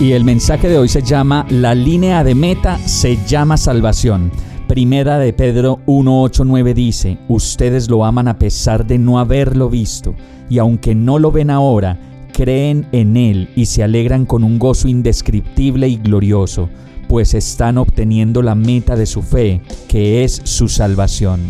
Y el mensaje de hoy se llama La línea de meta se llama salvación. Primera de Pedro 1.8.9 dice, ustedes lo aman a pesar de no haberlo visto, y aunque no lo ven ahora, creen en Él y se alegran con un gozo indescriptible y glorioso, pues están obteniendo la meta de su fe, que es su salvación.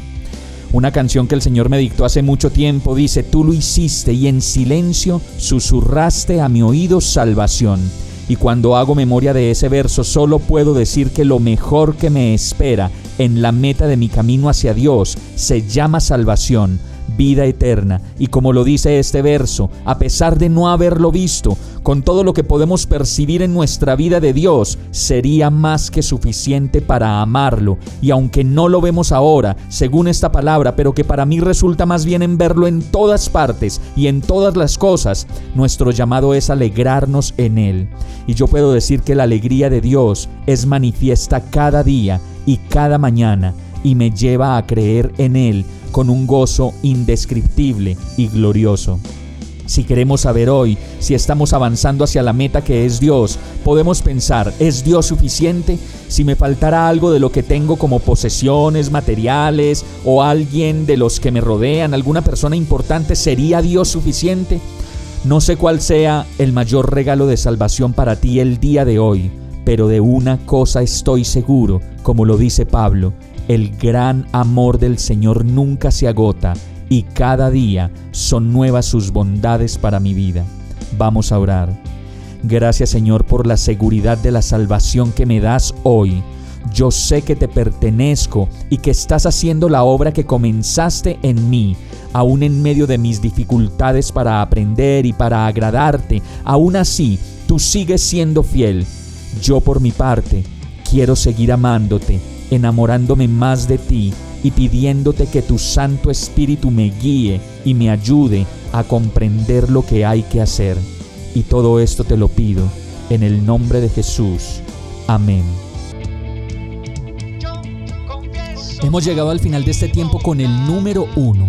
Una canción que el Señor me dictó hace mucho tiempo dice, tú lo hiciste y en silencio susurraste a mi oído salvación y cuando hago memoria de ese verso, solo puedo decir que lo mejor que me espera en la meta de mi camino hacia Dios se llama salvación, vida eterna. Y como lo dice este verso, a pesar de no haberlo visto, con todo lo que podemos percibir en nuestra vida de Dios, sería más que suficiente para amarlo. Y aunque no lo vemos ahora, según esta palabra, pero que para mí resulta más bien en verlo en todas partes y en todas las cosas, nuestro llamado es alegrarnos en Él. Y yo puedo decir que la alegría de Dios es manifiesta cada día y cada mañana y me lleva a creer en Él con un gozo indescriptible y glorioso. Si queremos saber hoy si estamos avanzando hacia la meta que es Dios, podemos pensar, ¿es Dios suficiente? Si me faltara algo de lo que tengo como posesiones materiales o alguien de los que me rodean, alguna persona importante, ¿sería Dios suficiente? No sé cuál sea el mayor regalo de salvación para ti el día de hoy, pero de una cosa estoy seguro, como lo dice Pablo, el gran amor del Señor nunca se agota y cada día son nuevas sus bondades para mi vida. Vamos a orar. Gracias Señor por la seguridad de la salvación que me das hoy. Yo sé que te pertenezco y que estás haciendo la obra que comenzaste en mí, aún en medio de mis dificultades para aprender y para agradarte. Aún así, tú sigues siendo fiel. Yo por mi parte, quiero seguir amándote, enamorándome más de ti y pidiéndote que tu Santo Espíritu me guíe y me ayude a comprender lo que hay que hacer. Y todo esto te lo pido en el nombre de Jesús. Amén. Hemos llegado al final de este tiempo con el número uno.